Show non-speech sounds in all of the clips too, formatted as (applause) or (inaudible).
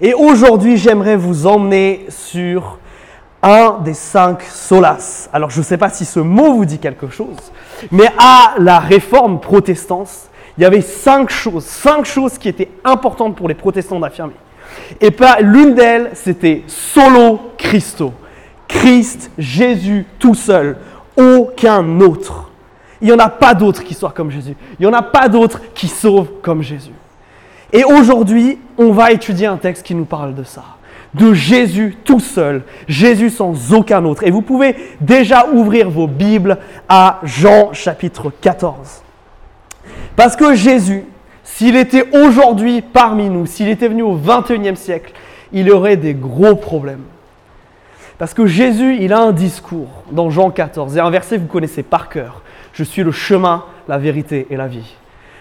Et aujourd'hui, j'aimerais vous emmener sur un des cinq solas. Alors, je ne sais pas si ce mot vous dit quelque chose, mais à la réforme protestante, il y avait cinq choses, cinq choses qui étaient importantes pour les protestants d'affirmer. Et l'une d'elles, c'était solo Christo. Christ, Jésus, tout seul, aucun autre. Il n'y en a pas d'autre qui soit comme Jésus. Il n'y en a pas d'autre qui sauve comme Jésus. Et aujourd'hui, on va étudier un texte qui nous parle de ça. De Jésus tout seul, Jésus sans aucun autre. Et vous pouvez déjà ouvrir vos Bibles à Jean chapitre 14. Parce que Jésus, s'il était aujourd'hui parmi nous, s'il était venu au 21e siècle, il aurait des gros problèmes. Parce que Jésus, il a un discours dans Jean 14, et un verset que vous connaissez par cœur. Je suis le chemin, la vérité et la vie.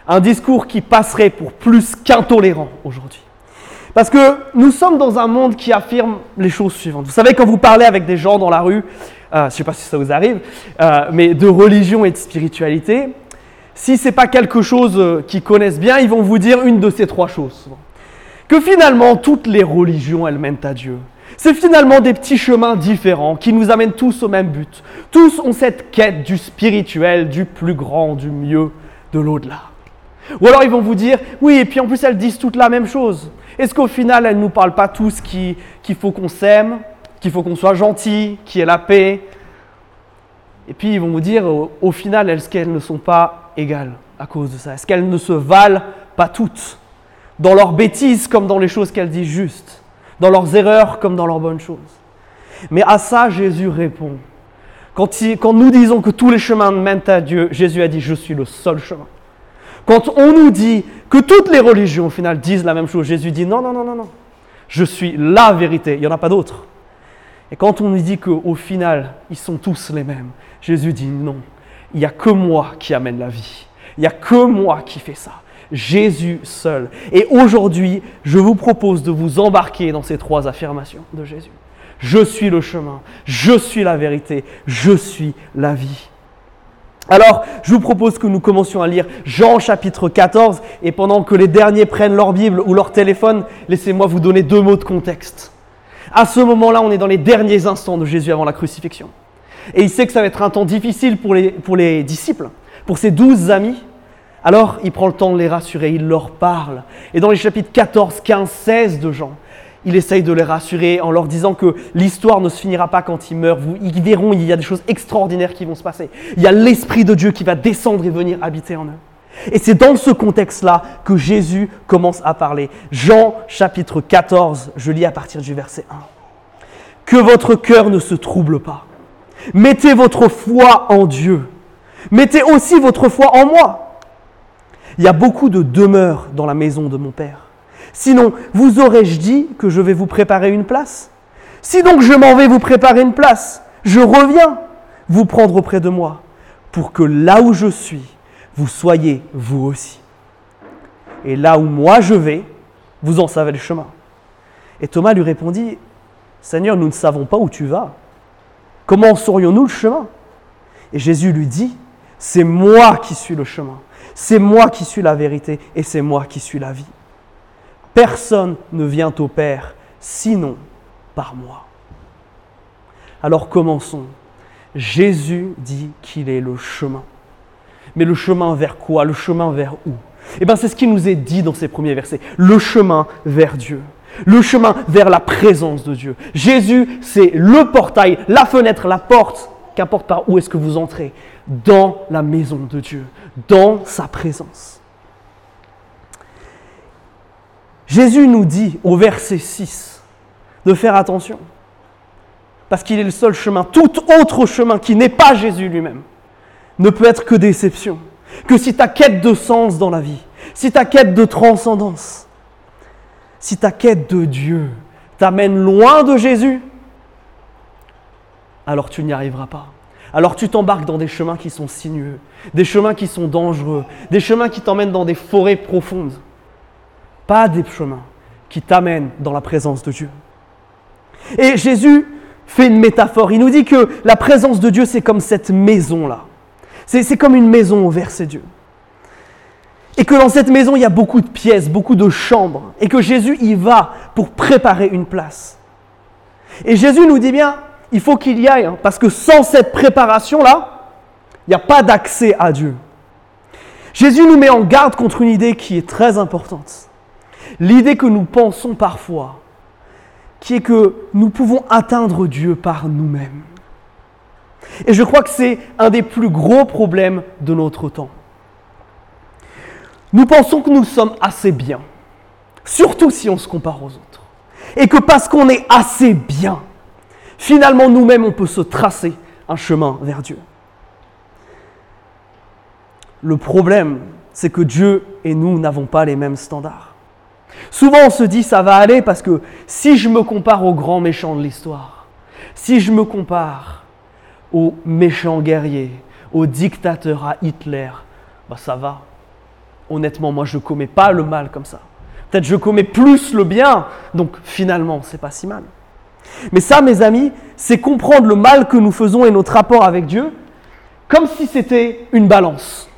Un discours qui passerait pour plus qu'intolérant aujourd'hui. Parce que nous sommes dans un monde qui affirme les choses suivantes. Vous savez, quand vous parlez avec des gens dans la rue, euh, je ne sais pas si ça vous arrive, euh, mais de religion et de spiritualité, si ce n'est pas quelque chose euh, qu'ils connaissent bien, ils vont vous dire une de ces trois choses. Que finalement, toutes les religions, elles mènent à Dieu. C'est finalement des petits chemins différents qui nous amènent tous au même but. Tous ont cette quête du spirituel, du plus grand, du mieux, de l'au-delà. Ou alors ils vont vous dire, oui, et puis en plus elles disent toutes la même chose. Est-ce qu'au final elles ne nous parlent pas tous qu'il faut qu'on s'aime, qu'il faut qu'on soit gentil, qu'il y ait la paix? Et puis ils vont vous dire, au, final, est-ce qu'elles ne sont pas égales à cause de ça? Est-ce qu'elles ne se valent pas toutes? Dans leurs bêtises comme dans les choses qu'elles disent justes dans leurs erreurs comme dans leurs bonnes choses. Mais à ça, Jésus répond. Quand, quand, nous disons que tous les chemins mènent à Dieu, Jésus a dit, je suis le seul chemin. Quand on nous dit que toutes les religions, au final, disent la même chose, Jésus dit, non, non, non, non, non. Je suis la vérité, il n'y en a pas d'autre. Et quand on nous dit qu'au final, ils sont tous les mêmes, Jésus dit, non, il n'y a que moi qui amène la vie. Il n'y a que moi qui fais ça. Jésus seul. Et aujourd'hui, je vous propose de vous embarquer dans ces trois affirmations de Jésus. Je suis le chemin, je suis la vérité, je suis la vie. Alors, je vous propose que nous commencions à lire Jean chapitre 14, et pendant que les derniers prennent leur Bible ou leur téléphone, laissez-moi vous donner deux mots de contexte. À ce moment-là, on est dans les derniers instants de Jésus avant la crucifixion. Et il sait que ça va être un temps difficile pour les, disciples, pour ses douze amis, alors il prend le temps de les rassurer, il leur parle. Et dans les chapitres 14, 15, 16 de Jean, il essaye de les rassurer en leur disant que l'histoire ne se finira pas quand ils meurent. Vous, ils verront, il y a des choses extraordinaires qui vont se passer. Il y a l'Esprit de Dieu qui va descendre et venir habiter en eux. Et c'est dans ce contexte-là que Jésus commence à parler. Jean chapitre 14, je lis à partir du verset 1. Que votre cœur ne se trouble pas. Mettez votre foi en Dieu. Mettez aussi votre foi en moi. Il y a beaucoup de demeures dans la maison de mon Père. Sinon, vous aurais-je dit que je vais vous préparer une place? Si donc je m'en vais vous préparer une place, je reviens vous prendre auprès de moi, pour que là où je suis, vous soyez vous aussi. Et là où moi je vais, vous en savez le chemin. Et Thomas lui répondit, Seigneur, nous ne savons pas où tu vas. Comment saurions-nous le chemin? Et Jésus lui dit, c'est moi qui suis le chemin, c'est moi qui suis la vérité et c'est moi qui suis la vie. Personne ne vient au Père sinon par moi. Alors commençons. Jésus dit qu'il est le chemin. Mais le chemin vers quoi? Le chemin vers où? Eh bien, c'est ce qui nous est dit dans ces premiers versets. Le chemin vers Dieu. Le chemin vers la présence de Dieu. Jésus, c'est le portail, la fenêtre, la porte, qu'importe par où est-ce que vous entrez, dans la maison de Dieu, dans sa présence. Jésus nous dit au verset 6 de faire attention, parce qu'il est le seul chemin. Tout autre chemin qui n'est pas Jésus lui-même ne peut être que déception. Que si ta quête de sens dans la vie, si ta quête de transcendance, si ta quête de Dieu t'amène loin de Jésus, alors tu n'y arriveras pas alors tu t'embarques dans des chemins qui sont sinueux, des chemins qui sont dangereux, des chemins qui t'emmènent dans des forêts profondes. Pas des chemins qui t'amènent dans la présence de Dieu. Et Jésus fait une métaphore. Il nous dit que la présence de Dieu, c'est comme cette maison-là. C'est comme une maison au verset Dieu. Et que dans cette maison, il y a beaucoup de pièces, beaucoup de chambres. Et que Jésus y va pour préparer une place. Et Jésus nous dit bien, il faut qu'il y aille, hein, parce que sans cette préparation-là, il n'y a pas d'accès à Dieu. Jésus nous met en garde contre une idée qui est très importante. L'idée que nous pensons parfois, qui est que nous pouvons atteindre Dieu par nous-mêmes. Et je crois que c'est un des plus gros problèmes de notre temps. Nous pensons que nous sommes assez bien, surtout si on se compare aux autres. Et que parce qu'on est assez bien, finalement nous-mêmes on peut se tracer un chemin vers Dieu. Le problème, c'est que Dieu et nous n'avons pas les mêmes standards. Souvent on se dit ça va aller parce que si je me compare aux grands méchants de l'histoire, si je me compare aux méchants guerriers, aux dictateurs, à Hitler, bah ça va. Honnêtement, moi je commets pas le mal comme ça. Peut-être je commets plus le bien, donc finalement c'est pas si mal. Mais ça, mes amis, c'est comprendre le mal que nous faisons et notre rapport avec Dieu comme si c'était une balance.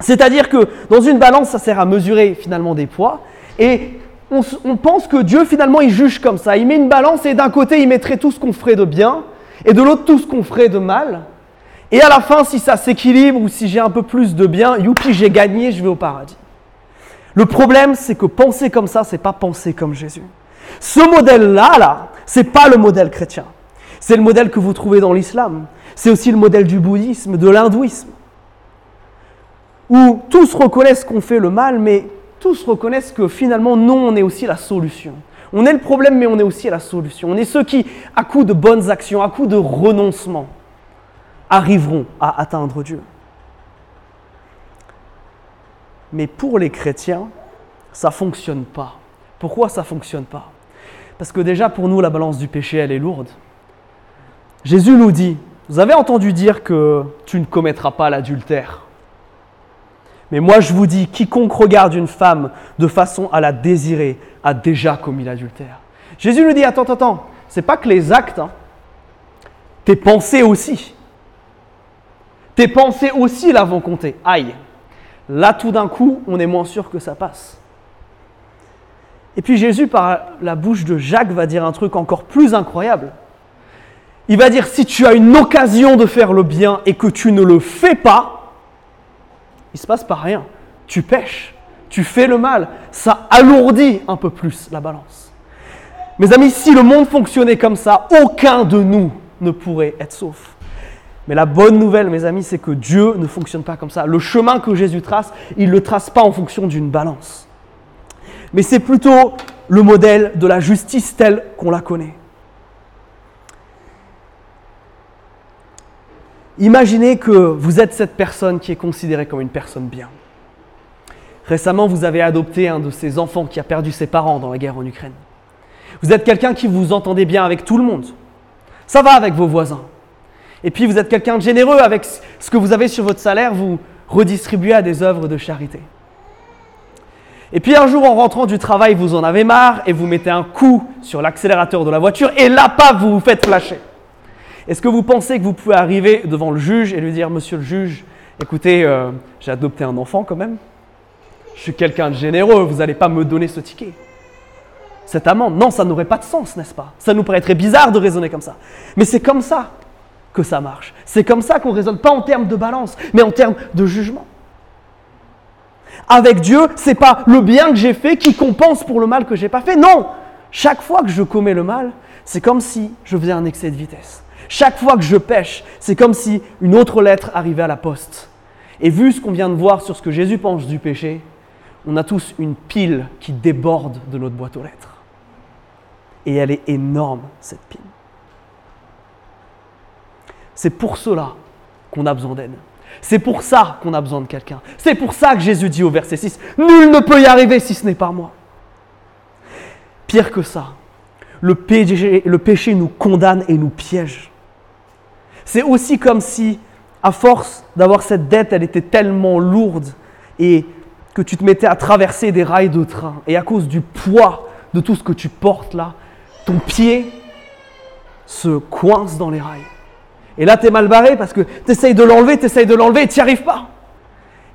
C'est-à-dire que dans une balance, ça sert à mesurer finalement des poids. Et on, pense que Dieu finalement il juge comme ça. Il met une balance et d'un côté il mettrait tout ce qu'on ferait de bien et de l'autre tout ce qu'on ferait de mal. Et à la fin, si ça s'équilibre ou si j'ai un peu plus de bien, youpi, j'ai gagné, je vais au paradis. Le problème, c'est que penser comme ça, c'est pas penser comme Jésus. Ce modèle-là, là, c'est pas le modèle chrétien. C'est le modèle que vous trouvez dans l'islam. C'est aussi le modèle du bouddhisme, de l'hindouisme où tous reconnaissent qu'on fait le mal, mais tous reconnaissent que finalement, non, on est aussi la solution. On est le problème, mais on est aussi la solution. On est ceux qui, à coup de bonnes actions, à coup de renoncement, arriveront à atteindre Dieu. Mais pour les chrétiens, ça ne fonctionne pas. Pourquoi ça ne fonctionne pas? Parce que déjà, pour nous, la balance du péché, elle est lourde. Jésus nous dit, vous avez entendu dire que tu ne commettras pas l'adultère. Mais moi je vous dis, quiconque regarde une femme de façon à la désirer a déjà commis l'adultère. Jésus nous dit, attends, attends, attends, c'est pas que les actes, hein, tes pensées aussi. Tes pensées aussi là vont compter. Aïe. Là tout d'un coup, on est moins sûr que ça passe. Et puis Jésus, par la bouche de Jacques, va dire un truc encore plus incroyable. Il va dire, si tu as une occasion de faire le bien et que tu ne le fais pas, il se passe pas rien. Tu pêches, tu fais le mal, ça alourdit un peu plus la balance. Mes amis, si le monde fonctionnait comme ça, aucun de nous ne pourrait être sauf. Mais la bonne nouvelle, mes amis, c'est que Dieu ne fonctionne pas comme ça. Le chemin que Jésus trace, il ne le trace pas en fonction d'une balance. Mais c'est plutôt le modèle de la justice telle qu'on la connaît. Imaginez que vous êtes cette personne qui est considérée comme une personne bien. Récemment, vous avez adopté un de ces enfants qui a perdu ses parents dans la guerre en Ukraine. Vous êtes quelqu'un qui vous entendez bien avec tout le monde. Ça va avec vos voisins. Et puis vous êtes quelqu'un de généreux avec ce que vous avez sur votre salaire, vous redistribuez à des œuvres de charité. Et puis un jour en rentrant du travail, vous en avez marre et vous mettez un coup sur l'accélérateur de la voiture et là, pas vous vous faites flasher. Est-ce que vous pensez que vous pouvez arriver devant le juge et lui dire, monsieur le juge, écoutez, euh, j'ai adopté un enfant quand même, je suis quelqu'un de généreux, vous n'allez pas me donner ce ticket Cette amende, non, ça n'aurait pas de sens, n'est-ce pas? Ça nous paraîtrait bizarre de raisonner comme ça. Mais c'est comme ça que ça marche. C'est comme ça qu'on raisonne, pas en termes de balance, mais en termes de jugement. Avec Dieu, c'est pas le bien que j'ai fait qui compense pour le mal que j'ai pas fait. Non, chaque fois que je commets le mal, c'est comme si je faisais un excès de vitesse. Chaque fois que je pêche, c'est comme si une autre lettre arrivait à la poste. Et vu ce qu'on vient de voir sur ce que Jésus pense du péché, on a tous une pile qui déborde de notre boîte aux lettres. Et elle est énorme, cette pile. C'est pour cela qu'on a besoin d'aide. C'est pour ça qu'on a besoin de quelqu'un. C'est pour ça que Jésus dit au verset 6, Nul ne peut y arriver si ce n'est par moi. Pire que ça, le péché, le péché nous condamne et nous piège. C'est aussi comme si, à force d'avoir cette dette, elle était tellement lourde et que tu te mettais à traverser des rails de train. Et à cause du poids de tout ce que tu portes là, ton pied se coince dans les rails. Et là, tu es mal barré parce que tu essayes de l'enlever, tu essayes de l'enlever et tu n'y arrives pas.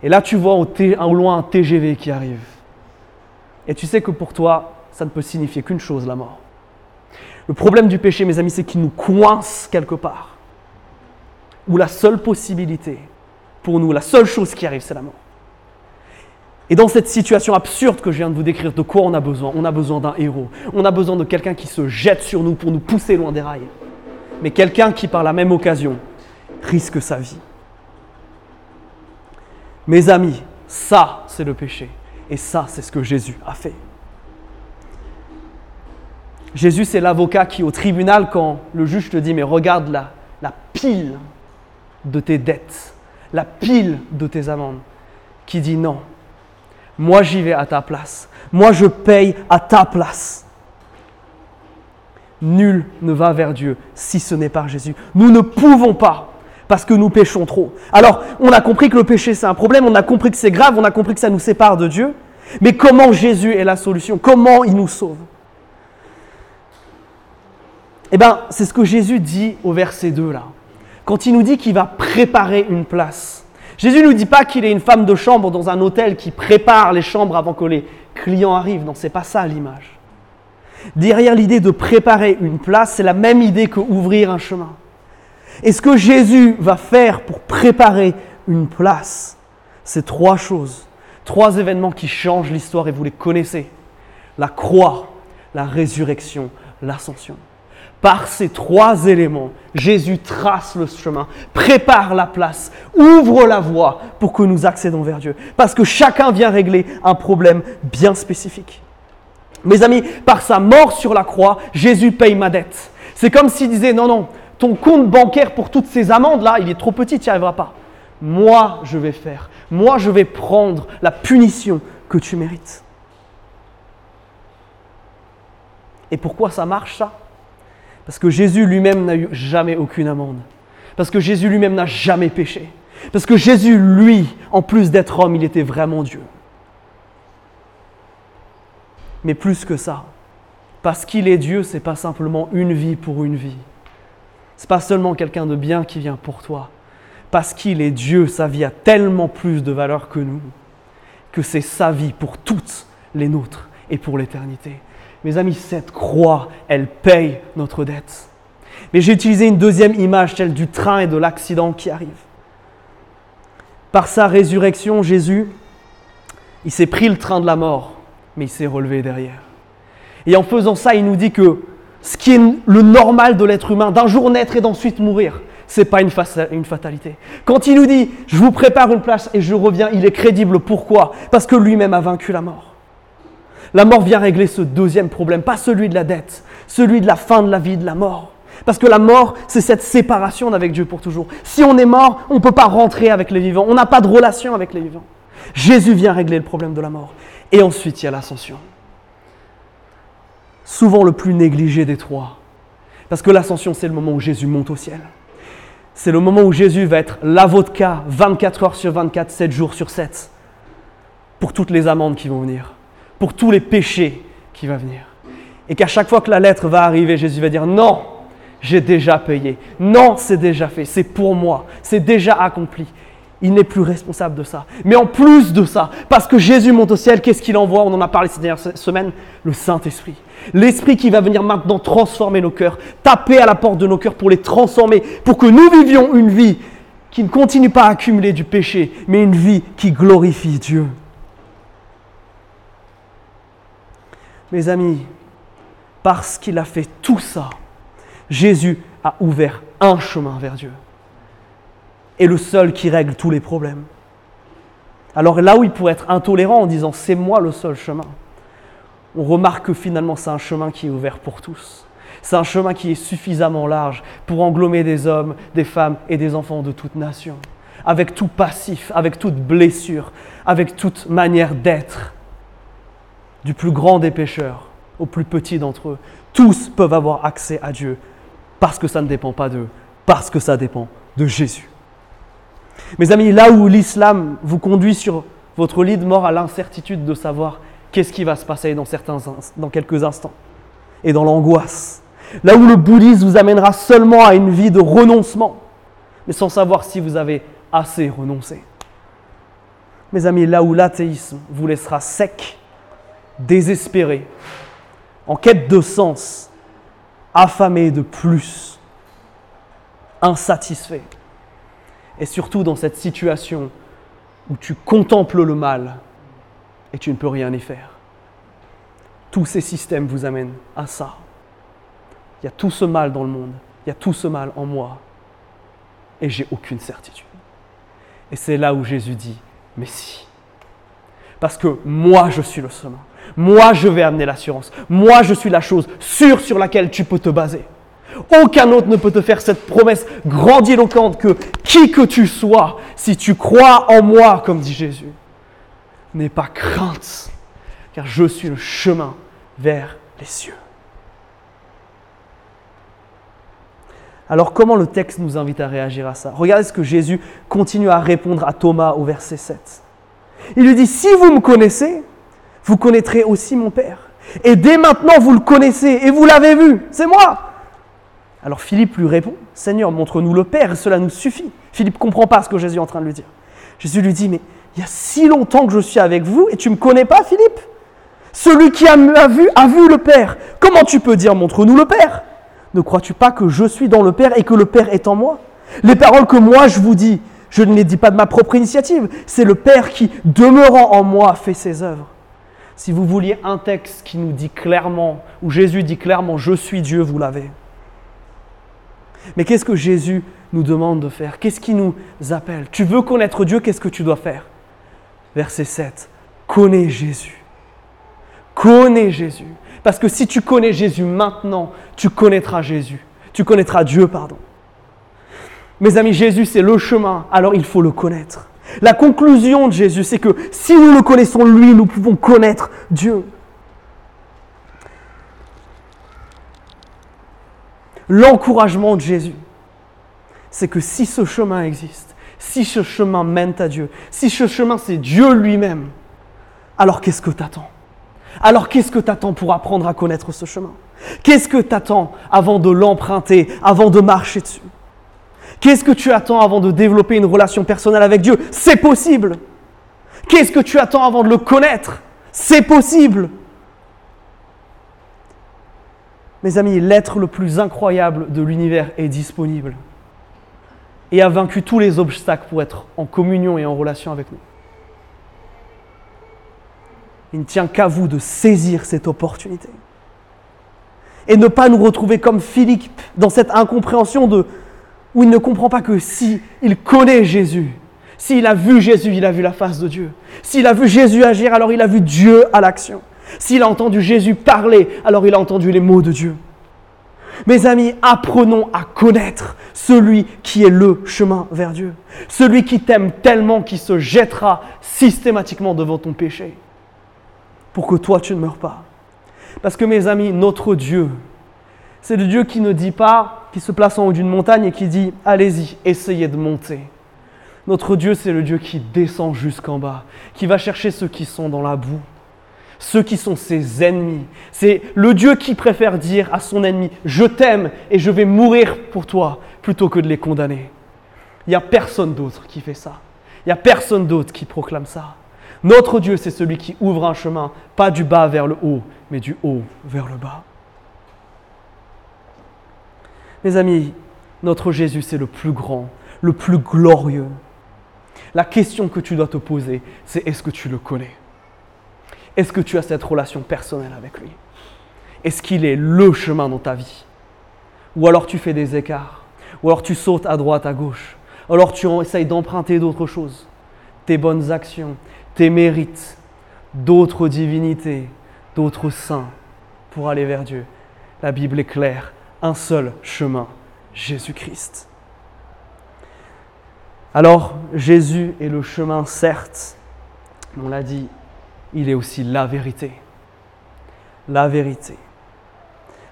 Et là, tu vois au, au loin un TGV qui arrive. Et tu sais que pour toi, ça ne peut signifier qu'une chose, la mort. Le problème du péché, mes amis, c'est qu'il nous coince quelque part. Où la seule possibilité pour nous, la seule chose qui arrive, c'est la mort. Et dans cette situation absurde que je viens de vous décrire, de quoi on a besoin? On a besoin d'un héros. On a besoin de quelqu'un qui se jette sur nous pour nous pousser loin des rails. Mais quelqu'un qui, par la même occasion, risque sa vie. Mes amis, ça, c'est le péché. Et ça, c'est ce que Jésus a fait. Jésus, c'est l'avocat qui, au tribunal, quand le juge te dit, mais regarde la, la pile de tes dettes, la pile de tes amendes, qui dit non, moi j'y vais à ta place, moi je paye à ta place. Nul ne va vers Dieu si ce n'est par Jésus. Nous ne pouvons pas parce que nous péchons trop. Alors, on a compris que le péché c'est un problème, on a compris que c'est grave, on a compris que ça nous sépare de Dieu. Mais comment Jésus est la solution? Comment il nous sauve? Eh bien, c'est ce que Jésus dit au verset 2 là. Quand il nous dit qu'il va préparer une place. Jésus ne nous dit pas qu'il est une femme de chambre dans un hôtel qui prépare les chambres avant que les clients arrivent. Non, c'est pas ça l'image. Derrière l'idée de préparer une place, c'est la même idée que ouvrir un chemin. Et ce que Jésus va faire pour préparer une place, c'est trois choses. Trois événements qui changent l'histoire et vous les connaissez. La croix, la résurrection, l'ascension. Par ces trois éléments, Jésus trace le chemin, prépare la place, ouvre la voie pour que nous accédons vers Dieu. Parce que chacun vient régler un problème bien spécifique. Mes amis, par sa mort sur la croix, Jésus paye ma dette. C'est comme s'il disait, non, non, ton compte bancaire pour toutes ces amendes-là, il est trop petit, tu n'y arriveras pas. Moi, je vais faire. Moi, je vais prendre la punition que tu mérites. Et pourquoi ça marche, ça? Parce que Jésus lui-même n'a eu jamais aucune amende. Parce que Jésus lui-même n'a jamais péché. Parce que Jésus, lui, en plus d'être homme, il était vraiment Dieu. Mais plus que ça, parce qu'il est Dieu, c'est pas simplement une vie pour une vie. C'est pas seulement quelqu'un de bien qui vient pour toi. Parce qu'il est Dieu, sa vie a tellement plus de valeur que nous, que c'est sa vie pour toutes les nôtres et pour l'éternité. Mes amis, cette croix, elle paye notre dette. Mais j'ai utilisé une deuxième image, celle du train et de l'accident qui arrive. Par sa résurrection, Jésus, il s'est pris le train de la mort, mais il s'est relevé derrière. Et en faisant ça, il nous dit que ce qui est le normal de l'être humain, d'un jour naître et d'ensuite mourir, ce n'est pas une, fatalité. Quand il nous dit je vous prépare une place et je reviens, il est crédible. Pourquoi? Parce que lui-même a vaincu la mort. La mort vient régler ce deuxième problème, pas celui de la dette, celui de la fin de la vie, de la mort. Parce que la mort, c'est cette séparation avec Dieu pour toujours. Si on est mort, on ne peut pas rentrer avec les vivants. On n'a pas de relation avec les vivants. Jésus vient régler le problème de la mort. Et ensuite, il y a l'ascension. Souvent le plus négligé des trois. Parce que l'ascension, c'est le moment où Jésus monte au ciel. C'est le moment où Jésus va être la vodka 24 heures sur 24, 7 jours sur 7. Pour toutes les amendes qui vont venir. Pour tous les péchés qui vont venir. Et qu'à chaque fois que la lettre va arriver, Jésus va dire non, j'ai déjà payé. Non, c'est déjà fait. C'est pour moi. C'est déjà accompli il n'est plus responsable de ça. Mais en plus de ça, parce que Jésus monte au ciel, qu'est-ce qu'il envoie? On en a parlé ces dernières semaines, le Saint-Esprit. L'Esprit qui va venir maintenant transformer nos cœurs, taper à la porte de nos cœurs pour les transformer, pour que nous vivions une vie qui ne continue pas à accumuler du péché, mais une vie qui glorifie Dieu. Mes amis, parce qu'il a fait tout ça, Jésus a ouvert un chemin vers Dieu est le seul qui règle tous les problèmes. Alors là où il pourrait être intolérant en disant c'est moi le seul chemin, on remarque que finalement c'est un chemin qui est ouvert pour tous. C'est un chemin qui est suffisamment large pour englober des hommes, des femmes et des enfants de toute nation, avec tout passif, avec toute blessure, avec toute manière d'être, du plus grand des pécheurs au plus petit d'entre eux. Tous peuvent avoir accès à Dieu parce que ça ne dépend pas d'eux, parce que ça dépend de Jésus. Mes amis, là où l'islam vous conduit sur votre lit de mort à l'incertitude de savoir qu'est-ce qui va se passer dans, certains, dans quelques instants, et dans l'angoisse, là où le bouddhisme vous amènera seulement à une vie de renoncement, mais sans savoir si vous avez assez renoncé. Mes amis, là où l'athéisme vous laissera sec, désespéré, en quête de sens, affamé de plus, insatisfait, et surtout dans cette situation où tu contemples le mal et tu ne peux rien y faire. Tous ces systèmes vous amènent à ça. Il y a tout ce mal dans le monde, il y a tout ce mal en moi, et j'ai aucune certitude. Et c'est là où Jésus dit, mais si. Parce que moi, je suis le chemin. Moi, je vais amener l'assurance. Moi, je suis la chose sûre sur laquelle tu peux te baser. Aucun autre ne peut te faire cette promesse grandiloquente que qui que tu sois, si tu crois en moi, comme dit Jésus, n'aie pas crainte, car je suis le chemin vers les cieux. Alors comment le texte nous invite à réagir à ça? Regardez ce que Jésus continue à répondre à Thomas au verset 7. Il lui dit, si vous me connaissez, vous connaîtrez aussi mon Père. Et dès maintenant, vous le connaissez et vous l'avez vu, c'est moi. Alors Philippe lui répond, Seigneur, montre-nous le Père, cela nous suffit. Philippe ne comprend pas ce que Jésus est en train de lui dire. Jésus lui dit, mais il y a si longtemps que je suis avec vous et tu ne me connais pas, Philippe Celui qui a vu a vu le Père. Comment tu peux dire, montre-nous le Père? Ne crois-tu pas que je suis dans le Père et que le Père est en moi? Les paroles que moi je vous dis, je ne les dis pas de ma propre initiative, c'est le Père qui, demeurant en moi, fait ses œuvres. Si vous vouliez un texte qui nous dit clairement, où Jésus dit clairement, je suis Dieu, vous l'avez. Mais qu'est-ce que Jésus nous demande de faire? Qu'est-ce qui nous appelle? Tu veux connaître Dieu, qu'est-ce que tu dois faire? Verset 7. Connais Jésus. Connais Jésus. Parce que si tu connais Jésus maintenant, tu connaîtras Jésus. Tu connaîtras Dieu, pardon. Mes amis, Jésus, c'est le chemin, alors il faut le connaître. La conclusion de Jésus, c'est que si nous le connaissons lui, nous pouvons connaître Dieu. L'encouragement de Jésus, c'est que si ce chemin existe, si ce chemin mène à Dieu, si ce chemin c'est Dieu lui-même, alors qu'est-ce que t'attends? Alors qu'est-ce que t'attends pour apprendre à connaître ce chemin? Qu'est-ce que t'attends avant de l'emprunter, avant de marcher dessus? Qu'est-ce que tu attends avant de développer une relation personnelle avec Dieu? C'est possible. Qu'est-ce que tu attends avant de le connaître? C'est possible. Mes amis, l'être le plus incroyable de l'univers est disponible et a vaincu tous les obstacles pour être en communion et en relation avec nous. Il ne tient qu'à vous de saisir cette opportunité et ne pas nous retrouver comme Philippe dans cette incompréhension de où il ne comprend pas que si il connaît Jésus, s'il a vu Jésus, il a vu la face de Dieu. S'il a vu Jésus agir, alors il a vu Dieu à l'action. S'il a entendu Jésus parler, alors il a entendu les mots de Dieu. Mes amis, apprenons à connaître celui qui est le chemin vers Dieu. Celui qui t'aime tellement qu'il se jettera systématiquement devant ton péché. Pour que toi, tu ne meurs pas. Parce que mes amis, notre Dieu, c'est le Dieu qui ne dit pas, qui se place en haut d'une montagne et qui dit, allez-y, essayez de monter. Notre Dieu, c'est le Dieu qui descend jusqu'en bas, qui va chercher ceux qui sont dans la boue, ceux qui sont ses ennemis. C'est le Dieu qui préfère dire à son ennemi, je t'aime et je vais mourir pour toi, plutôt que de les condamner. Il n'y a personne d'autre qui fait ça. Il n'y a personne d'autre qui proclame ça. Notre Dieu, c'est celui qui ouvre un chemin, pas du bas vers le haut, mais du haut vers le bas. Mes amis, notre Jésus, c'est le plus grand, le plus glorieux. La question que tu dois te poser, c'est est-ce que tu le connais? Est-ce que tu as cette relation personnelle avec lui? Est-ce qu'il est le chemin dans ta vie? Ou alors tu fais des écarts Ou alors tu sautes à droite, à gauche Ou alors tu essayes d'emprunter d'autres choses Tes bonnes actions, tes mérites, d'autres divinités, d'autres saints pour aller vers Dieu. La Bible est claire un seul chemin, Jésus-Christ. Alors, Jésus est le chemin, certes, on l'a dit, il est aussi la vérité. La vérité.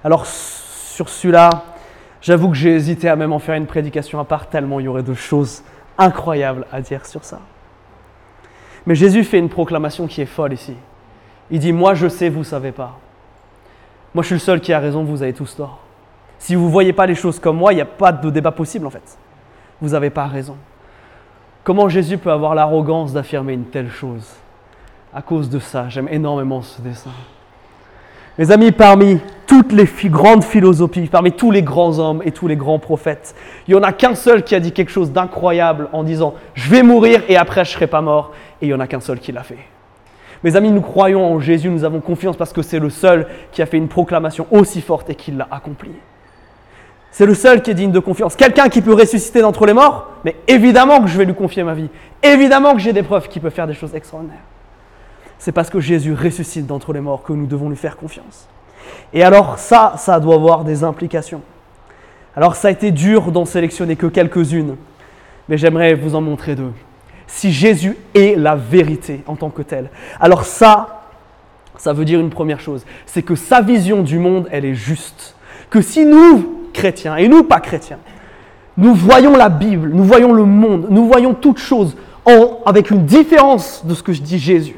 Alors, sur celui-là, j'avoue que j'ai hésité à même en faire une prédication à part, tellement il y aurait de choses incroyables à dire sur ça. Mais Jésus fait une proclamation qui est folle ici. Il dit, moi je sais, vous ne savez pas. Moi je suis le seul qui a raison, vous avez tous tort. Si vous ne voyez pas les choses comme moi, il n'y a pas de débat possible en fait. Vous n'avez pas raison. Comment Jésus peut avoir l'arrogance d'affirmer une telle chose? À cause de ça, j'aime énormément ce dessin. Mes amis, parmi toutes les grandes philosophies, parmi tous les grands hommes et tous les grands prophètes, il n'y en a qu'un seul qui a dit quelque chose d'incroyable en disant Je vais mourir et après je ne serai pas mort. Et il n'y en a qu'un seul qui l'a fait. Mes amis, nous croyons en Jésus, nous avons confiance parce que c'est le seul qui a fait une proclamation aussi forte et qui l'a accomplie. C'est le seul qui est digne de confiance. Quelqu'un qui peut ressusciter d'entre les morts, mais évidemment que je vais lui confier ma vie. Évidemment que j'ai des preuves qu'il peut faire des choses extraordinaires. C'est parce que Jésus ressuscite d'entre les morts que nous devons lui faire confiance. Et alors ça, ça doit avoir des implications. Alors ça a été dur d'en sélectionner que quelques-unes, mais j'aimerais vous en montrer deux. Si Jésus est la vérité en tant que tel, alors ça, ça veut dire une première chose, c'est que sa vision du monde, elle est juste. Que si nous, chrétiens, et nous pas chrétiens, nous voyons la Bible, nous voyons le monde, nous voyons toutes choses en, avec une différence de ce que je dis Jésus,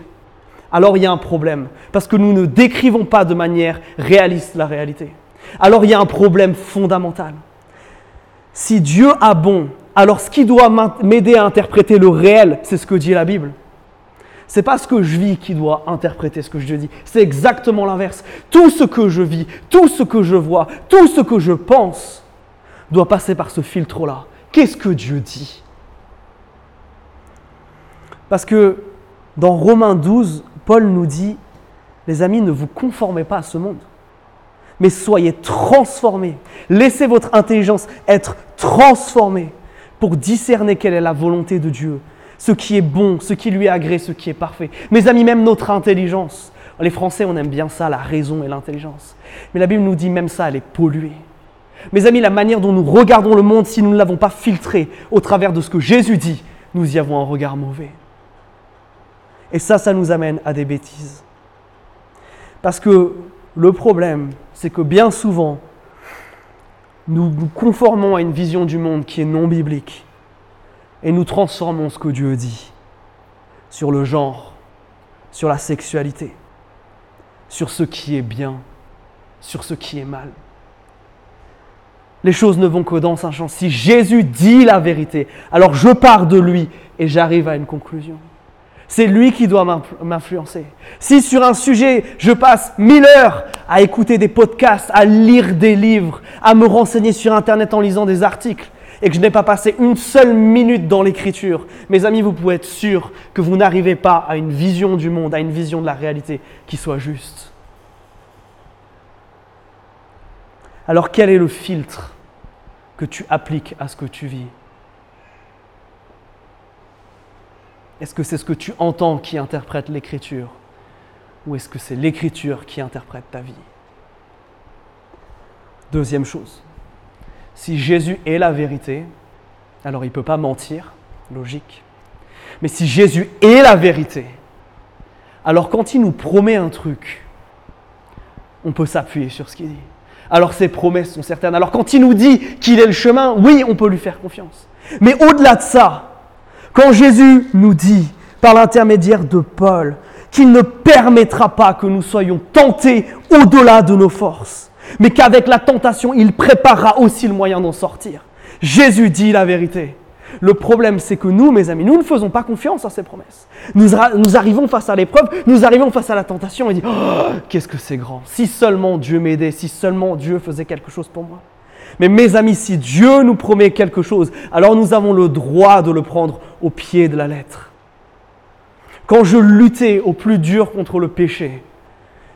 alors il y a un problème, parce que nous ne décrivons pas de manière réaliste la réalité. Alors il y a un problème fondamental. Si Dieu a bon, alors ce qui doit m'aider à interpréter le réel, c'est ce que dit la Bible. C'est pas ce que je vis qui doit interpréter ce que je dis. C'est exactement l'inverse. Tout ce que je vis, tout ce que je vois, tout ce que je pense doit passer par ce filtre-là. Qu'est-ce que Dieu dit? Parce que dans Romains 12, Paul nous dit, les amis, ne vous conformez pas à ce monde, mais soyez transformés. Laissez votre intelligence être transformée pour discerner quelle est la volonté de Dieu, ce qui est bon, ce qui lui agrée, ce qui est parfait. Mes amis, même notre intelligence, les Français, on aime bien ça, la raison et l'intelligence. Mais la Bible nous dit même ça, elle est polluée. Mes amis, la manière dont nous regardons le monde, si nous ne l'avons pas filtré au travers de ce que Jésus dit, nous y avons un regard mauvais. Et ça, ça nous amène à des bêtises. Parce que le problème, c'est que bien souvent, nous nous conformons à une vision du monde qui est non biblique et nous transformons ce que Dieu dit sur le genre, sur la sexualité, sur ce qui est bien, sur ce qui est mal. Les choses ne vont que dans un champ. Si Jésus dit la vérité, alors je pars de lui et j'arrive à une conclusion. C'est lui qui doit m'influencer. Si sur un sujet, je passe mille heures à écouter des podcasts, à lire des livres, à me renseigner sur Internet en lisant des articles, et que je n'ai pas passé une seule minute dans l'écriture, mes amis, vous pouvez être sûrs que vous n'arrivez pas à une vision du monde, à une vision de la réalité qui soit juste. Alors quel est le filtre que tu appliques à ce que tu vis? Est-ce que c'est ce que tu entends qui interprète l'écriture? Ou est-ce que c'est l'écriture qui interprète ta vie? Deuxième chose, si Jésus est la vérité, alors il ne peut pas mentir, logique. Mais si Jésus est la vérité, alors quand il nous promet un truc, on peut s'appuyer sur ce qu'il dit. Alors ses promesses sont certaines. Alors quand il nous dit qu'il est le chemin, oui, on peut lui faire confiance. Mais au-delà de ça, quand Jésus nous dit, par l'intermédiaire de Paul, qu'il ne permettra pas que nous soyons tentés au-delà de nos forces, mais qu'avec la tentation, il préparera aussi le moyen d'en sortir. Jésus dit la vérité. Le problème, c'est que nous, mes amis, nous ne faisons pas confiance à ces promesses. Nous, arrivons face à l'épreuve, nous arrivons face à la tentation et dit oh, qu'est-ce que c'est grand Si seulement Dieu m'aidait, si seulement Dieu faisait quelque chose pour moi. Mais mes amis, si Dieu nous promet quelque chose, alors nous avons le droit de le prendre au pied de la lettre. Quand je luttais au plus dur contre le péché,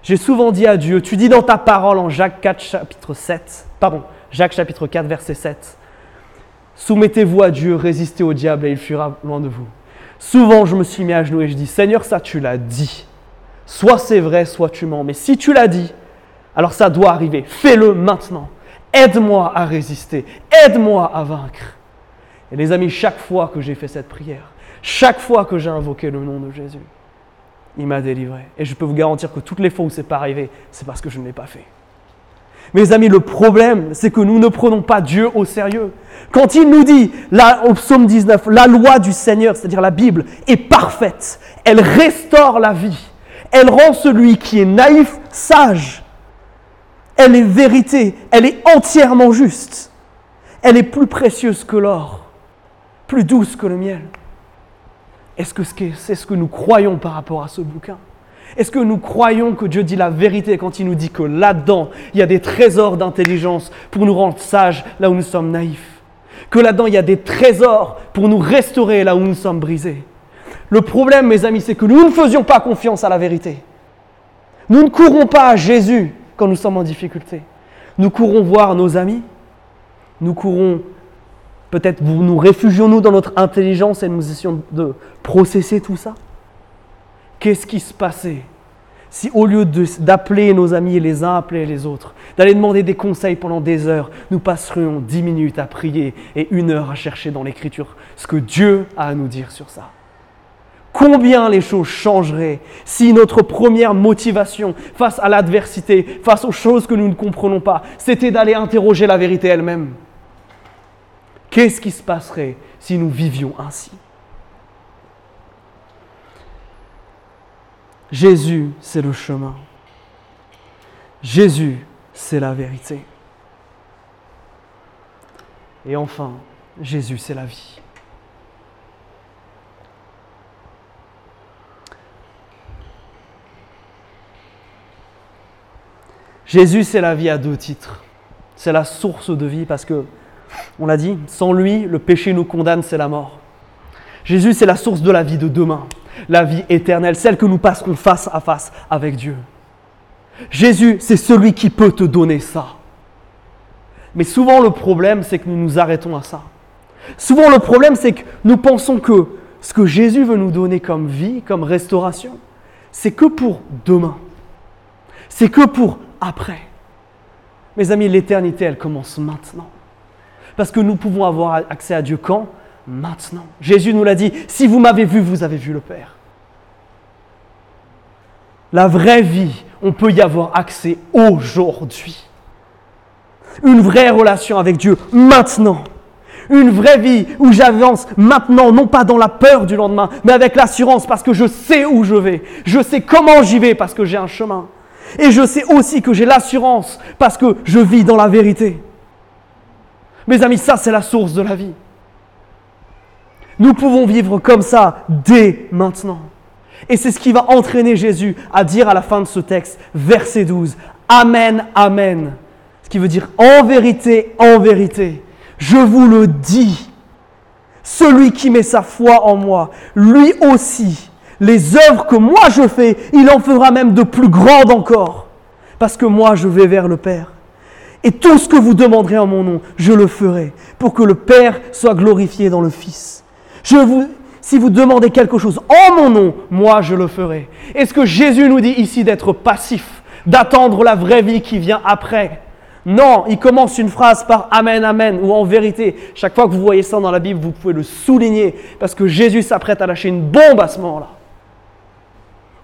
j'ai souvent dit à Dieu, tu dis dans ta parole en Jacques 4 chapitre 7, pardon, Jacques chapitre 4 verset 7, soumettez-vous à Dieu, résistez au diable et il fuira loin de vous. Souvent je me suis mis à genoux et je dis, Seigneur, ça tu l'as dit. Soit c'est vrai, soit tu mens. Mais si tu l'as dit, alors ça doit arriver. Fais-le maintenant. Aide-moi à résister. Aide-moi à vaincre. Et les amis, chaque fois que j'ai fait cette prière, chaque fois que j'ai invoqué le nom de Jésus, il m'a délivré. Et je peux vous garantir que toutes les fois où ce n'est pas arrivé, c'est parce que je ne l'ai pas fait. Mes amis, le problème, c'est que nous ne prenons pas Dieu au sérieux. Quand il nous dit, au psaume 19, la loi du Seigneur, c'est-à-dire la Bible, est parfaite, elle restaure la vie, elle rend celui qui est naïf sage, elle est vérité, elle est entièrement juste, elle est plus précieuse que l'or, plus douce que le miel. Est-ce que c'est ce que nous croyons par rapport à ce bouquin? Est-ce que nous croyons que Dieu dit la vérité quand il nous dit que là-dedans, il y a des trésors d'intelligence pour nous rendre sages là où nous sommes naïfs? Que là-dedans, il y a des trésors pour nous restaurer là où nous sommes brisés? Le problème, mes amis, c'est que nous ne faisions pas confiance à la vérité. Nous ne courons pas à Jésus quand nous sommes en difficulté. Nous courons voir nos amis. Nous courons Peut-être nous réfugions-nous dans notre intelligence et nous essayons de processer tout ça? Qu'est-ce qui se passait si au lieu d'appeler nos amis les uns appeler les autres, d'aller demander des conseils pendant des heures, nous passerions dix minutes à prier et une heure à chercher dans l'Écriture ce que Dieu a à nous dire sur ça? Combien les choses changeraient si notre première motivation face à l'adversité, face aux choses que nous ne comprenons pas, c'était d'aller interroger la vérité elle-même? Qu'est-ce qui se passerait si nous vivions ainsi? Jésus, c'est le chemin. Jésus, c'est la vérité. Et enfin, Jésus, c'est la vie. Jésus, c'est la vie à deux titres. C'est la source de vie parce que on l'a dit, sans lui, le péché nous condamne, c'est la mort. Jésus, c'est la source de la vie de demain, la vie éternelle, celle que nous passerons face à face avec Dieu. Jésus, c'est celui qui peut te donner ça. Mais souvent le problème, c'est que nous nous arrêtons à ça. Souvent le problème, c'est que nous pensons que ce que Jésus veut nous donner comme vie, comme restauration, c'est que pour demain. C'est que pour après. Mes amis, l'éternité, elle commence maintenant. Parce que nous pouvons avoir accès à Dieu quand Maintenant. Jésus nous l'a dit, si vous m'avez vu, vous avez vu le Père. La vraie vie, on peut y avoir accès aujourd'hui. Une vraie relation avec Dieu maintenant. Une vraie vie où j'avance maintenant, non pas dans la peur du lendemain, mais avec l'assurance parce que je sais où je vais. Je sais comment j'y vais parce que j'ai un chemin. Et je sais aussi que j'ai l'assurance parce que je vis dans la vérité. Mes amis, ça c'est la source de la vie. Nous pouvons vivre comme ça dès maintenant. Et c'est ce qui va entraîner Jésus à dire à la fin de ce texte, verset 12, Amen, Amen. Ce qui veut dire en vérité, en vérité, je vous le dis, celui qui met sa foi en moi, lui aussi, les œuvres que moi je fais, il en fera même de plus grandes encore, parce que moi je vais vers le Père. Et tout ce que vous demanderez en mon nom, je le ferai, pour que le Père soit glorifié dans le Fils. Je vous, si vous demandez quelque chose en mon nom, moi je le ferai. Est-ce que Jésus nous dit ici d'être passif, d'attendre la vraie vie qui vient après Non, il commence une phrase par Amen, Amen, ou en vérité. Chaque fois que vous voyez ça dans la Bible, vous pouvez le souligner, parce que Jésus s'apprête à lâcher une bombe à ce moment-là.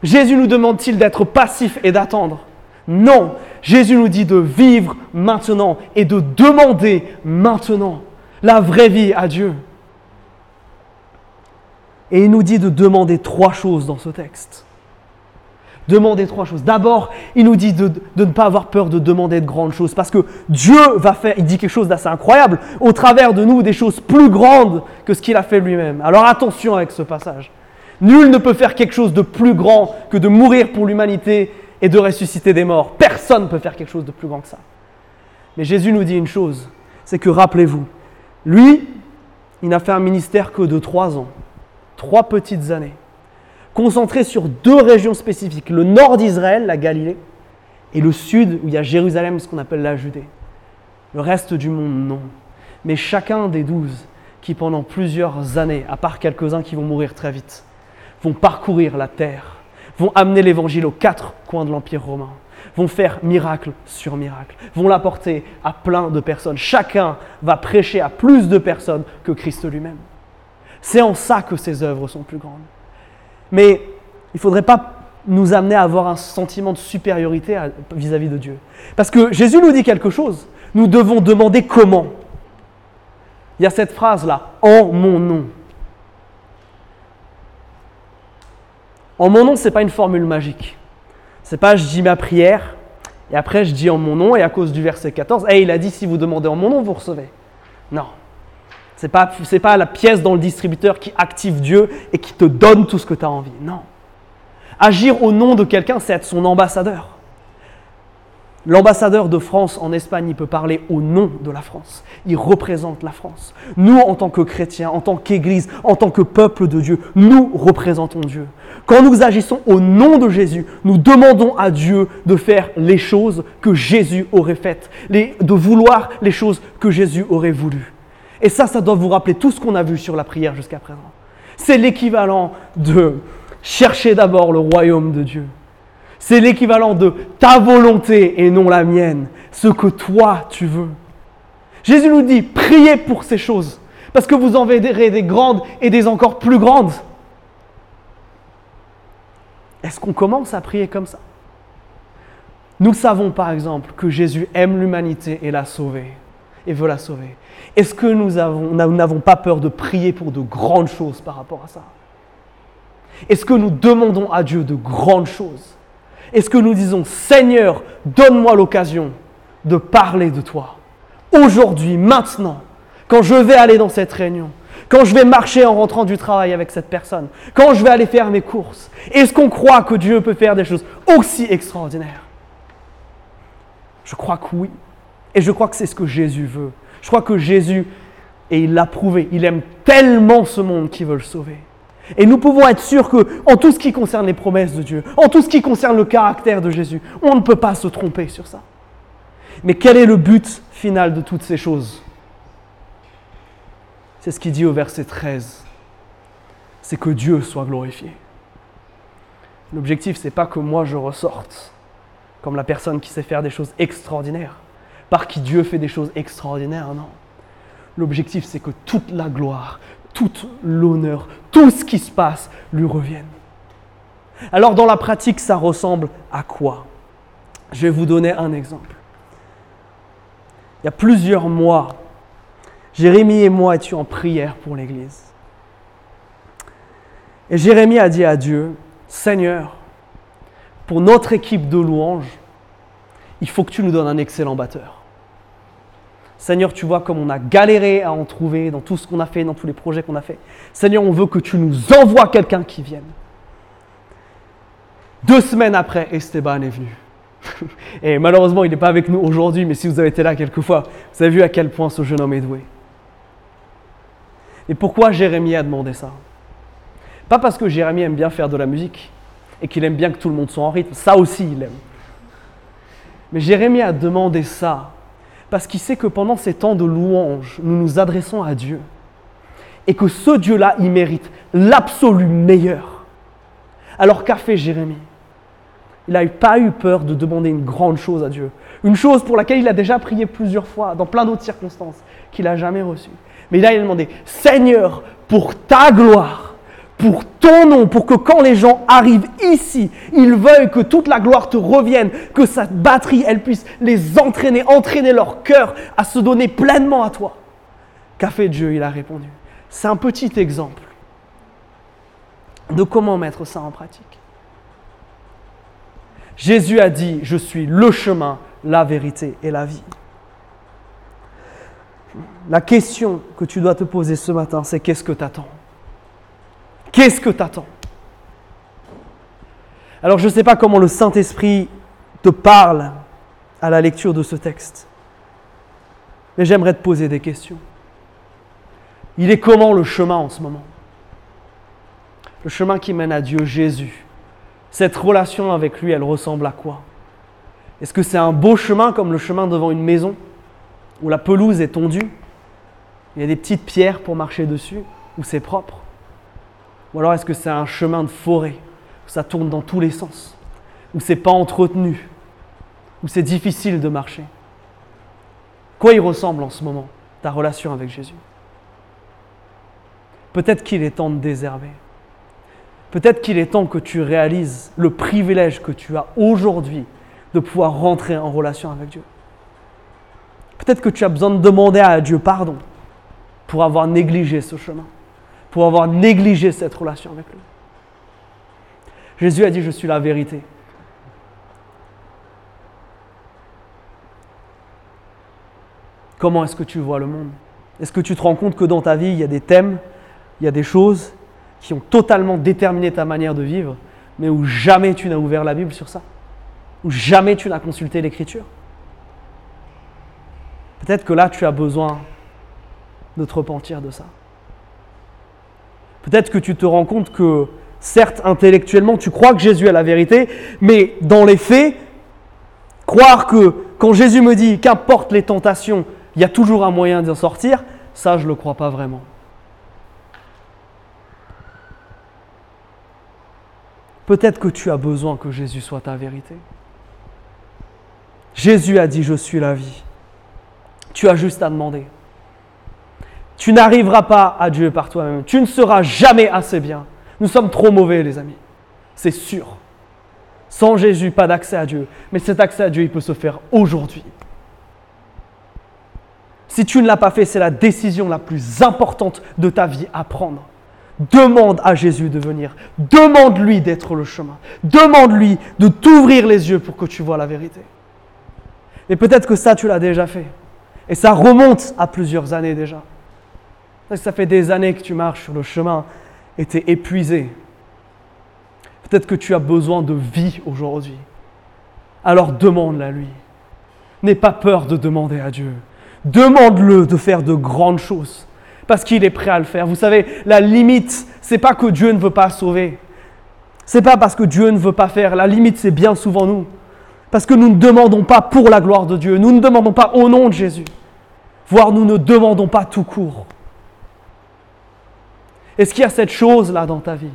Jésus nous demande-t-il d'être passif et d'attendre? Non, Jésus nous dit de vivre maintenant et de demander maintenant la vraie vie à Dieu. Et il nous dit de demander trois choses dans ce texte. Demander trois choses. D'abord, il nous dit de, ne pas avoir peur de demander de grandes choses, parce que Dieu va faire, il dit quelque chose d'assez incroyable, au travers de nous, des choses plus grandes que ce qu'il a fait lui-même. Alors attention avec ce passage. Nul ne peut faire quelque chose de plus grand que de mourir pour l'humanité et de ressusciter des morts. Personne ne peut faire quelque chose de plus grand que ça. Mais Jésus nous dit une chose, c'est que rappelez-vous, lui, il n'a fait un ministère que de trois ans, trois petites années, concentré sur deux régions spécifiques, le nord d'Israël, la Galilée, et le sud, où il y a Jérusalem, ce qu'on appelle la Judée. Le reste du monde, non. Mais chacun des douze qui, pendant plusieurs années, à part quelques-uns qui vont mourir très vite, vont parcourir la terre vont amener l'évangile aux quatre coins de l'Empire romain, vont faire miracle sur miracle, vont l'apporter à plein de personnes. Chacun va prêcher à plus de personnes que Christ lui-même. C'est en ça que ses œuvres sont plus grandes. Mais il ne faudrait pas nous amener à avoir un sentiment de supériorité vis-à-vis de Dieu. Parce que Jésus nous dit quelque chose. Nous devons demander comment. Il y a cette phrase-là, en mon nom. En mon nom, ce n'est pas une formule magique. C'est pas je dis ma prière et après je dis en mon nom et à cause du verset 14, et il a dit si vous demandez en mon nom, vous recevez. Non. Ce n'est pas, c'est pas la pièce dans le distributeur qui active Dieu et qui te donne tout ce que tu as envie. Non. Agir au nom de quelqu'un, c'est être son ambassadeur. L'ambassadeur de France en Espagne, il peut parler au nom de la France. Il représente la France. Nous, en tant que chrétiens, en tant qu'Église, en tant que peuple de Dieu, nous représentons Dieu. Quand nous agissons au nom de Jésus, nous demandons à Dieu de faire les choses que Jésus aurait faites, de vouloir les choses que Jésus aurait voulu. Et ça, ça doit vous rappeler tout ce qu'on a vu sur la prière jusqu'à présent. C'est l'équivalent de chercher d'abord le royaume de Dieu c'est l'équivalent de ta volonté et non la mienne, ce que toi tu veux. Jésus nous dit, priez pour ces choses, parce que vous en verrez des grandes et des encore plus grandes. Est-ce qu'on commence à prier comme ça? Nous savons par exemple que Jésus aime l'humanité et la sauver, et veut la sauver. Est-ce que nous n'avons pas peur de prier pour de grandes choses par rapport à ça? Est-ce que nous demandons à Dieu de grandes choses? Est-ce que nous disons, Seigneur, donne-moi l'occasion de parler de toi Aujourd'hui, maintenant, quand je vais aller dans cette réunion, quand je vais marcher en rentrant du travail avec cette personne, quand je vais aller faire mes courses, est-ce qu'on croit que Dieu peut faire des choses aussi extraordinaires? Je crois que oui. Et je crois que c'est ce que Jésus veut. Je crois que Jésus, et il l'a prouvé, il aime tellement ce monde qu'il veut le sauver. Et nous pouvons être sûrs que, en tout ce qui concerne les promesses de Dieu, en tout ce qui concerne le caractère de Jésus, on ne peut pas se tromper sur ça. Mais quel est le but final de toutes ces choses? C'est ce qu'il dit au verset 13. C'est que Dieu soit glorifié. L'objectif, c'est pas que moi je ressorte comme la personne qui sait faire des choses extraordinaires, par qui Dieu fait des choses extraordinaires, non. L'objectif, c'est que toute la gloire, toute l'honneur, tout ce qui se passe lui revienne. Alors dans la pratique, ça ressemble à quoi? Je vais vous donner un exemple. Il y a plusieurs mois, Jérémie et moi étions en prière pour l'Église. Et Jérémie a dit à Dieu, Seigneur, pour notre équipe de louanges, il faut que tu nous donnes un excellent batteur. Seigneur, tu vois comme on a galéré à en trouver dans tout ce qu'on a fait, dans tous les projets qu'on a fait. Seigneur, on veut que tu nous envoies quelqu'un qui vienne. Deux semaines après, Esteban est venu. (laughs) Et malheureusement, il n'est pas avec nous aujourd'hui, mais si vous avez été là quelquefois, vous avez vu à quel point ce jeune homme est doué. Et pourquoi Jérémie a demandé ça? Pas parce que Jérémie aime bien faire de la musique et qu'il aime bien que tout le monde soit en rythme, ça aussi il aime. Mais Jérémie a demandé ça parce qu'il sait que pendant ces temps de louange, nous nous adressons à Dieu. Et que ce Dieu-là, il mérite l'absolu meilleur. Alors qu'a fait Jérémie? Il n'a pas eu peur de demander une grande chose à Dieu. Une chose pour laquelle il a déjà prié plusieurs fois, dans plein d'autres circonstances, qu'il n'a jamais reçue. Mais là, il a demandé, Seigneur, pour ta gloire, pour ton nom, pour que quand les gens arrivent ici, ils veuillent que toute la gloire te revienne, que cette batterie, elle puisse les entraîner, entraîner leur cœur à se donner pleinement à toi. Qu'a fait Dieu Il a répondu. C'est un petit exemple de comment mettre ça en pratique. Jésus a dit, je suis le chemin, la vérité et la vie. La question que tu dois te poser ce matin, c'est qu'est-ce que tu attends Qu'est-ce que t'attends? Alors je ne sais pas comment le Saint-Esprit te parle à la lecture de ce texte, mais j'aimerais te poser des questions. Il est comment le chemin en ce moment? Le chemin qui mène à Dieu, Jésus. Cette relation avec lui, elle ressemble à quoi? Est-ce que c'est un beau chemin comme le chemin devant une maison où la pelouse est tondue? Il y a des petites pierres pour marcher dessus, où c'est propre? Ou alors est-ce que c'est un chemin de forêt où ça tourne dans tous les sens, où c'est pas entretenu, où c'est difficile de marcher? Quoi il ressemble en ce moment ta relation avec Jésus? Peut-être qu'il est temps de désherber. Peut-être qu'il est temps que tu réalises le privilège que tu as aujourd'hui de pouvoir rentrer en relation avec Dieu. Peut-être que tu as besoin de demander à Dieu pardon pour avoir négligé ce chemin pour avoir négligé cette relation avec lui. Jésus a dit, je suis la vérité. Comment est-ce que tu vois le monde? Est-ce que tu te rends compte que dans ta vie, il y a des thèmes, il y a des choses qui ont totalement déterminé ta manière de vivre, mais où jamais tu n'as ouvert la Bible sur ça? Où jamais tu n'as consulté l'Écriture? Peut-être que là, tu as besoin de te repentir de ça. Peut-être que tu te rends compte que, certes, intellectuellement, tu crois que Jésus a la vérité, mais dans les faits, croire que quand Jésus me dit qu'importe les tentations, il y a toujours un moyen d'en sortir, ça, je ne le crois pas vraiment. Peut-être que tu as besoin que Jésus soit ta vérité. Jésus a dit, je suis la vie. Tu as juste à demander. Tu n'arriveras pas à Dieu par toi-même. Tu ne seras jamais assez bien. Nous sommes trop mauvais, les amis. C'est sûr. Sans Jésus, pas d'accès à Dieu. Mais cet accès à Dieu, il peut se faire aujourd'hui. Si tu ne l'as pas fait, c'est la décision la plus importante de ta vie à prendre. Demande à Jésus de venir. Demande-lui d'être le chemin. Demande-lui de t'ouvrir les yeux pour que tu vois la vérité. Et peut-être que ça, tu l'as déjà fait. Et ça remonte à plusieurs années déjà. Ça fait des années que tu marches sur le chemin et tu es épuisé. Peut-être que tu as besoin de vie aujourd'hui. Alors demande-la lui. N'aie pas peur de demander à Dieu. Demande-le de faire de grandes choses parce qu'il est prêt à le faire. Vous savez, la limite, c'est pas que Dieu ne veut pas sauver. C'est pas parce que Dieu ne veut pas faire. La limite, c'est bien souvent nous. Parce que nous ne demandons pas pour la gloire de Dieu. Nous ne demandons pas au nom de Jésus. Voire nous ne demandons pas tout court. Est-ce qu'il y a cette chose-là dans ta vie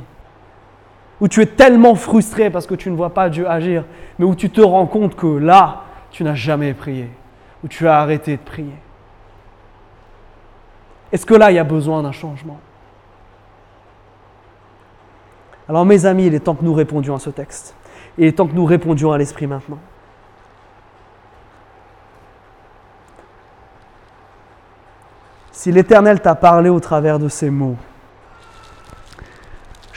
où tu es tellement frustré parce que tu ne vois pas Dieu agir, mais où tu te rends compte que là, tu n'as jamais prié, où tu as arrêté de prier? Est-ce que là, il y a besoin d'un changement? Alors mes amis, il est temps que nous répondions à ce texte. Il est temps que nous répondions à l'Esprit maintenant. Si l'Éternel t'a parlé au travers de ces mots,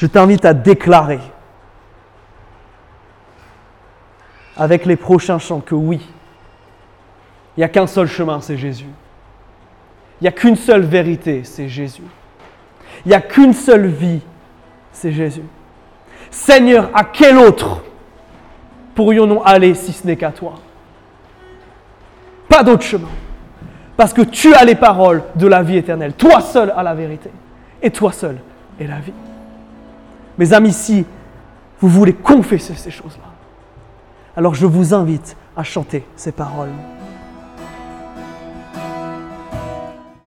je t'invite à déclarer avec les prochains chants que oui, il n'y a qu'un seul chemin, c'est Jésus. Il n'y a qu'une seule vérité, c'est Jésus. Il n'y a qu'une seule vie, c'est Jésus. Seigneur, à quel autre pourrions-nous aller si ce n'est qu'à toi? Pas d'autre chemin. Parce que tu as les paroles de la vie éternelle. Toi seul as la vérité. Et toi seul est la vie. Mes amis, si vous voulez confesser ces choses-là, alors je vous invite à chanter ces paroles.